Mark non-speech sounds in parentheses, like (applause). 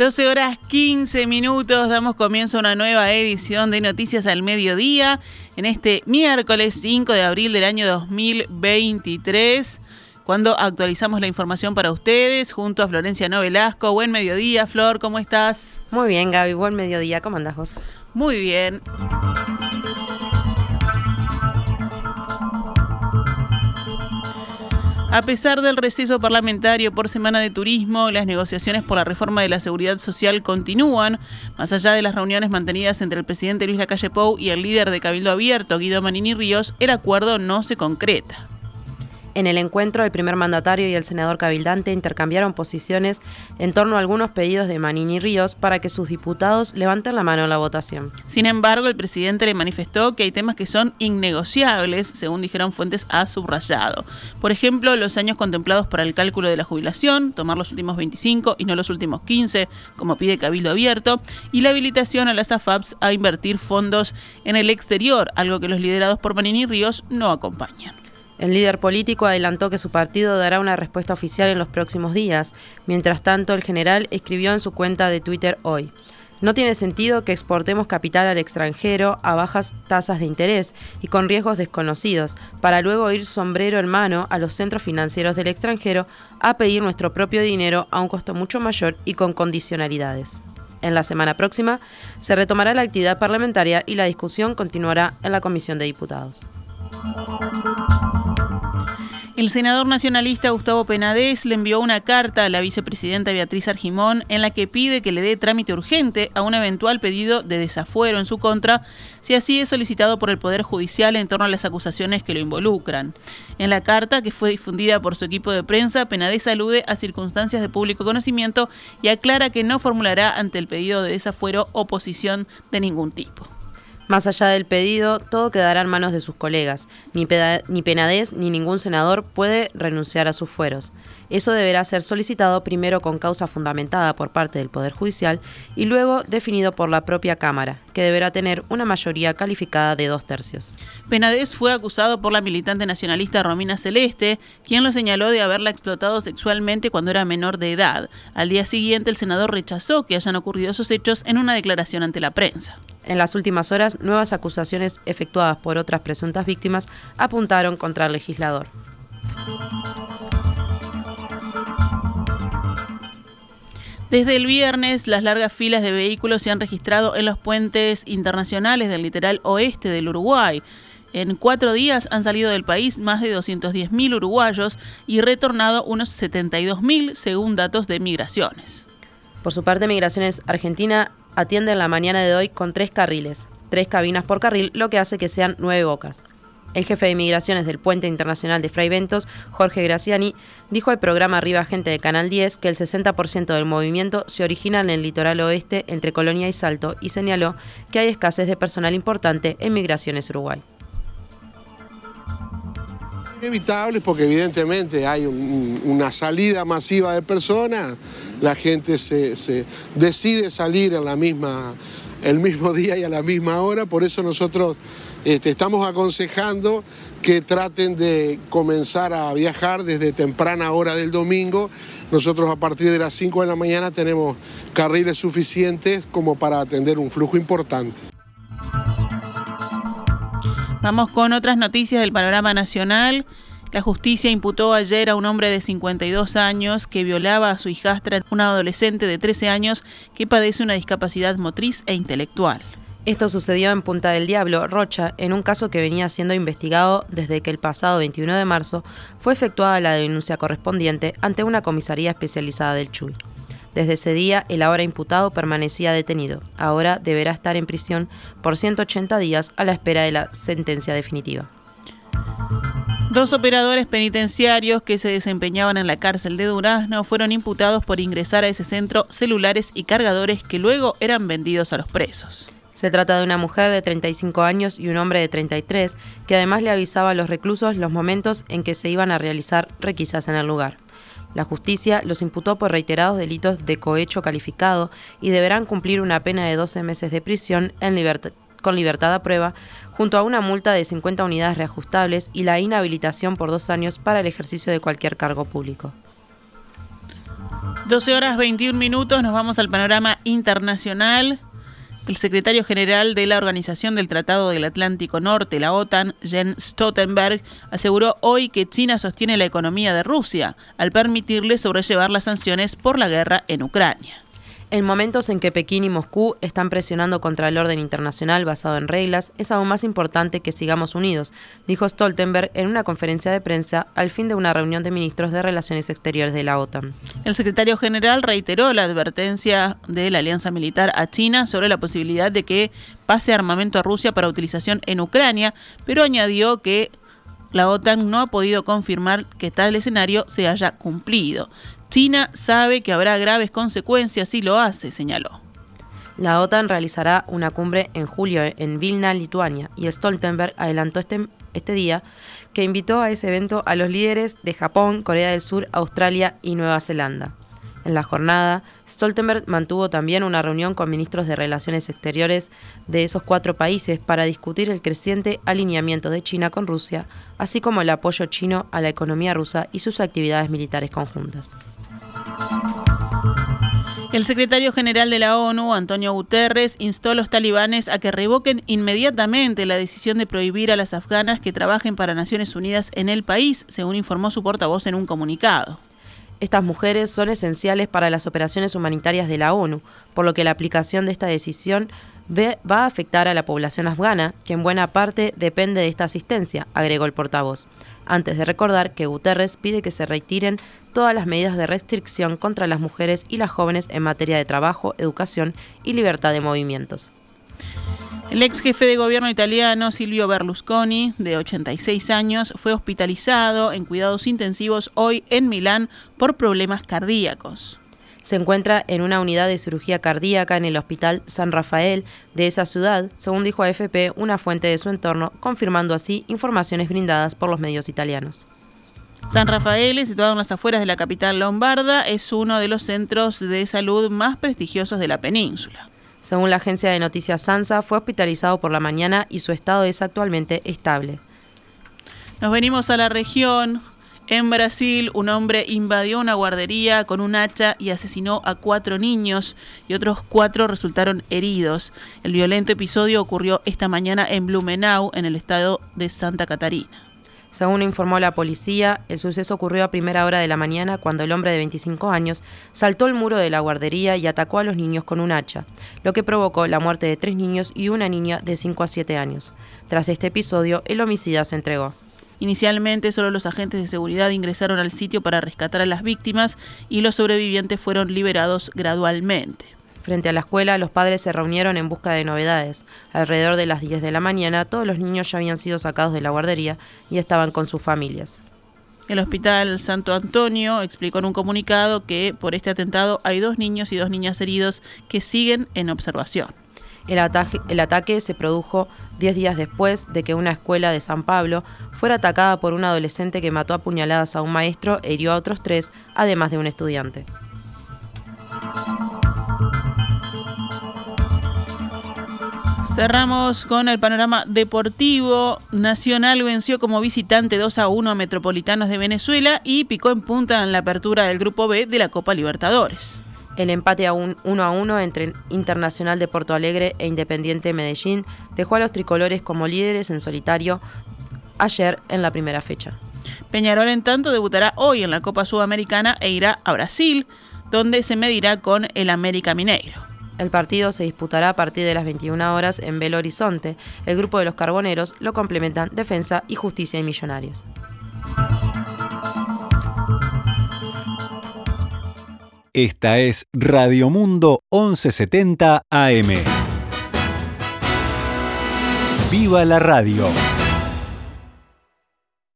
12 horas 15 minutos, damos comienzo a una nueva edición de Noticias al Mediodía en este miércoles 5 de abril del año 2023, cuando actualizamos la información para ustedes junto a Florencia Novelasco. Buen mediodía, Flor, ¿cómo estás? Muy bien, Gaby, buen mediodía, ¿cómo andás vos? Muy bien. A pesar del receso parlamentario por semana de turismo, las negociaciones por la reforma de la seguridad social continúan. Más allá de las reuniones mantenidas entre el presidente Luis Lacalle Pou y el líder de Cabildo Abierto, Guido Manini Ríos, el acuerdo no se concreta. En el encuentro, el primer mandatario y el senador cabildante intercambiaron posiciones en torno a algunos pedidos de Manini Ríos para que sus diputados levanten la mano en la votación. Sin embargo, el presidente le manifestó que hay temas que son innegociables, según dijeron fuentes a subrayado. Por ejemplo, los años contemplados para el cálculo de la jubilación, tomar los últimos 25 y no los últimos 15, como pide Cabildo Abierto, y la habilitación a las AFAPs a invertir fondos en el exterior, algo que los liderados por Manini Ríos no acompañan. El líder político adelantó que su partido dará una respuesta oficial en los próximos días. Mientras tanto, el general escribió en su cuenta de Twitter hoy. No tiene sentido que exportemos capital al extranjero a bajas tasas de interés y con riesgos desconocidos, para luego ir sombrero en mano a los centros financieros del extranjero a pedir nuestro propio dinero a un costo mucho mayor y con condicionalidades. En la semana próxima se retomará la actividad parlamentaria y la discusión continuará en la Comisión de Diputados. El senador nacionalista Gustavo Penades le envió una carta a la vicepresidenta Beatriz Argimón en la que pide que le dé trámite urgente a un eventual pedido de desafuero en su contra, si así es solicitado por el Poder Judicial en torno a las acusaciones que lo involucran. En la carta, que fue difundida por su equipo de prensa, Penades alude a circunstancias de público conocimiento y aclara que no formulará ante el pedido de desafuero oposición de ningún tipo. Más allá del pedido, todo quedará en manos de sus colegas. Ni, ni Penadez ni ningún senador puede renunciar a sus fueros. Eso deberá ser solicitado primero con causa fundamentada por parte del Poder Judicial y luego definido por la propia Cámara, que deberá tener una mayoría calificada de dos tercios. Penadez fue acusado por la militante nacionalista Romina Celeste, quien lo señaló de haberla explotado sexualmente cuando era menor de edad. Al día siguiente, el senador rechazó que hayan ocurrido esos hechos en una declaración ante la prensa. En las últimas horas, nuevas acusaciones efectuadas por otras presuntas víctimas apuntaron contra el legislador. Desde el viernes, las largas filas de vehículos se han registrado en los puentes internacionales del litoral oeste del Uruguay. En cuatro días han salido del país más de 210.000 uruguayos y retornado unos 72.000 según datos de migraciones. Por su parte, Migraciones Argentina atiende en la mañana de hoy con tres carriles, tres cabinas por carril, lo que hace que sean nueve bocas. El jefe de migraciones del Puente Internacional de Fray Ventos, Jorge Graciani, dijo al programa Arriba Gente de Canal 10 que el 60% del movimiento se origina en el litoral oeste entre Colonia y Salto y señaló que hay escasez de personal importante en Migraciones Uruguay. Inevitable porque evidentemente hay una salida masiva de personas, la gente se, decide salir en la misma, el mismo (laughs) día y a la misma hora, por eso nosotros este, estamos aconsejando que traten de comenzar a viajar desde temprana hora del domingo. Nosotros a partir de las 5 de la mañana tenemos carriles suficientes como para atender un flujo importante. Vamos con otras noticias del panorama nacional. La justicia imputó ayer a un hombre de 52 años que violaba a su hijastra, una adolescente de 13 años que padece una discapacidad motriz e intelectual. Esto sucedió en Punta del Diablo, Rocha, en un caso que venía siendo investigado desde que el pasado 21 de marzo fue efectuada la denuncia correspondiente ante una comisaría especializada del Chuy. Desde ese día, el ahora imputado permanecía detenido. Ahora deberá estar en prisión por 180 días a la espera de la sentencia definitiva. Dos operadores penitenciarios que se desempeñaban en la cárcel de Durazno fueron imputados por ingresar a ese centro celulares y cargadores que luego eran vendidos a los presos. Se trata de una mujer de 35 años y un hombre de 33, que además le avisaba a los reclusos los momentos en que se iban a realizar requisas en el lugar. La justicia los imputó por reiterados delitos de cohecho calificado y deberán cumplir una pena de 12 meses de prisión con libertad a prueba, junto a una multa de 50 unidades reajustables y la inhabilitación por dos años para el ejercicio de cualquier cargo público. 12 horas 21 minutos, nos vamos al panorama internacional. El secretario general de la Organización del Tratado del Atlántico Norte, la OTAN, Jens Stoltenberg, aseguró hoy que China sostiene la economía de Rusia al permitirle sobrellevar las sanciones por la guerra en Ucrania. En momentos en que Pekín y Moscú están presionando contra el orden internacional basado en reglas, es aún más importante que sigamos unidos, dijo Stoltenberg en una conferencia de prensa al fin de una reunión de ministros de Relaciones Exteriores de la OTAN. El secretario general reiteró la advertencia de la alianza militar a China sobre la posibilidad de que pase armamento a Rusia para utilización en Ucrania, pero añadió que la OTAN no ha podido confirmar que tal escenario se haya cumplido. China sabe que habrá graves consecuencias si lo hace, señaló. La OTAN realizará una cumbre en julio en Vilna, Lituania, y Stoltenberg adelantó este, este día que invitó a ese evento a los líderes de Japón, Corea del Sur, Australia y Nueva Zelanda. En la jornada, Stoltenberg mantuvo también una reunión con ministros de Relaciones Exteriores de esos cuatro países para discutir el creciente alineamiento de China con Rusia, así como el apoyo chino a la economía rusa y sus actividades militares conjuntas. El secretario general de la ONU, Antonio Guterres, instó a los talibanes a que revoquen inmediatamente la decisión de prohibir a las afganas que trabajen para Naciones Unidas en el país, según informó su portavoz en un comunicado. Estas mujeres son esenciales para las operaciones humanitarias de la ONU, por lo que la aplicación de esta decisión va a afectar a la población afgana, que en buena parte depende de esta asistencia, agregó el portavoz antes de recordar que Guterres pide que se retiren todas las medidas de restricción contra las mujeres y las jóvenes en materia de trabajo, educación y libertad de movimientos. El ex jefe de gobierno italiano Silvio Berlusconi, de 86 años, fue hospitalizado en cuidados intensivos hoy en Milán por problemas cardíacos se encuentra en una unidad de cirugía cardíaca en el Hospital San Rafael de esa ciudad, según dijo AFP una fuente de su entorno, confirmando así informaciones brindadas por los medios italianos. San Rafael, situado en las afueras de la capital lombarda, es uno de los centros de salud más prestigiosos de la península. Según la agencia de noticias SANSA, fue hospitalizado por la mañana y su estado es actualmente estable. Nos venimos a la región. En Brasil, un hombre invadió una guardería con un hacha y asesinó a cuatro niños y otros cuatro resultaron heridos. El violento episodio ocurrió esta mañana en Blumenau, en el estado de Santa Catarina. Según informó la policía, el suceso ocurrió a primera hora de la mañana cuando el hombre de 25 años saltó el muro de la guardería y atacó a los niños con un hacha, lo que provocó la muerte de tres niños y una niña de 5 a 7 años. Tras este episodio, el homicida se entregó. Inicialmente solo los agentes de seguridad ingresaron al sitio para rescatar a las víctimas y los sobrevivientes fueron liberados gradualmente. Frente a la escuela, los padres se reunieron en busca de novedades. Alrededor de las 10 de la mañana, todos los niños ya habían sido sacados de la guardería y estaban con sus familias. El Hospital Santo Antonio explicó en un comunicado que por este atentado hay dos niños y dos niñas heridos que siguen en observación. El ataque, se produjo 10 días después de que una escuela de San Pablo fuera atacada por un adolescente que mató a puñaladas a un maestro e hirió a otros tres, además de un estudiante. Cerramos con el panorama deportivo. Nacional venció como visitante 2 a 1 a Metropolitanos de Venezuela y picó en punta en la apertura del Grupo B de la Copa Libertadores. El empate a un 1 a 1 entre Internacional de Porto Alegre e Independiente Medellín dejó a los tricolores como líderes en solitario ayer en la primera fecha. Peñarol, en tanto, debutará hoy en la Copa Sudamericana e irá a Brasil, donde se medirá con el América Mineiro. El partido se disputará a partir de las 21 horas en Belo Horizonte. El grupo de los carboneros lo complementan Defensa y Justicia y Millonarios. Esta es Radio Mundo 1170 AM. ¡Viva la radio!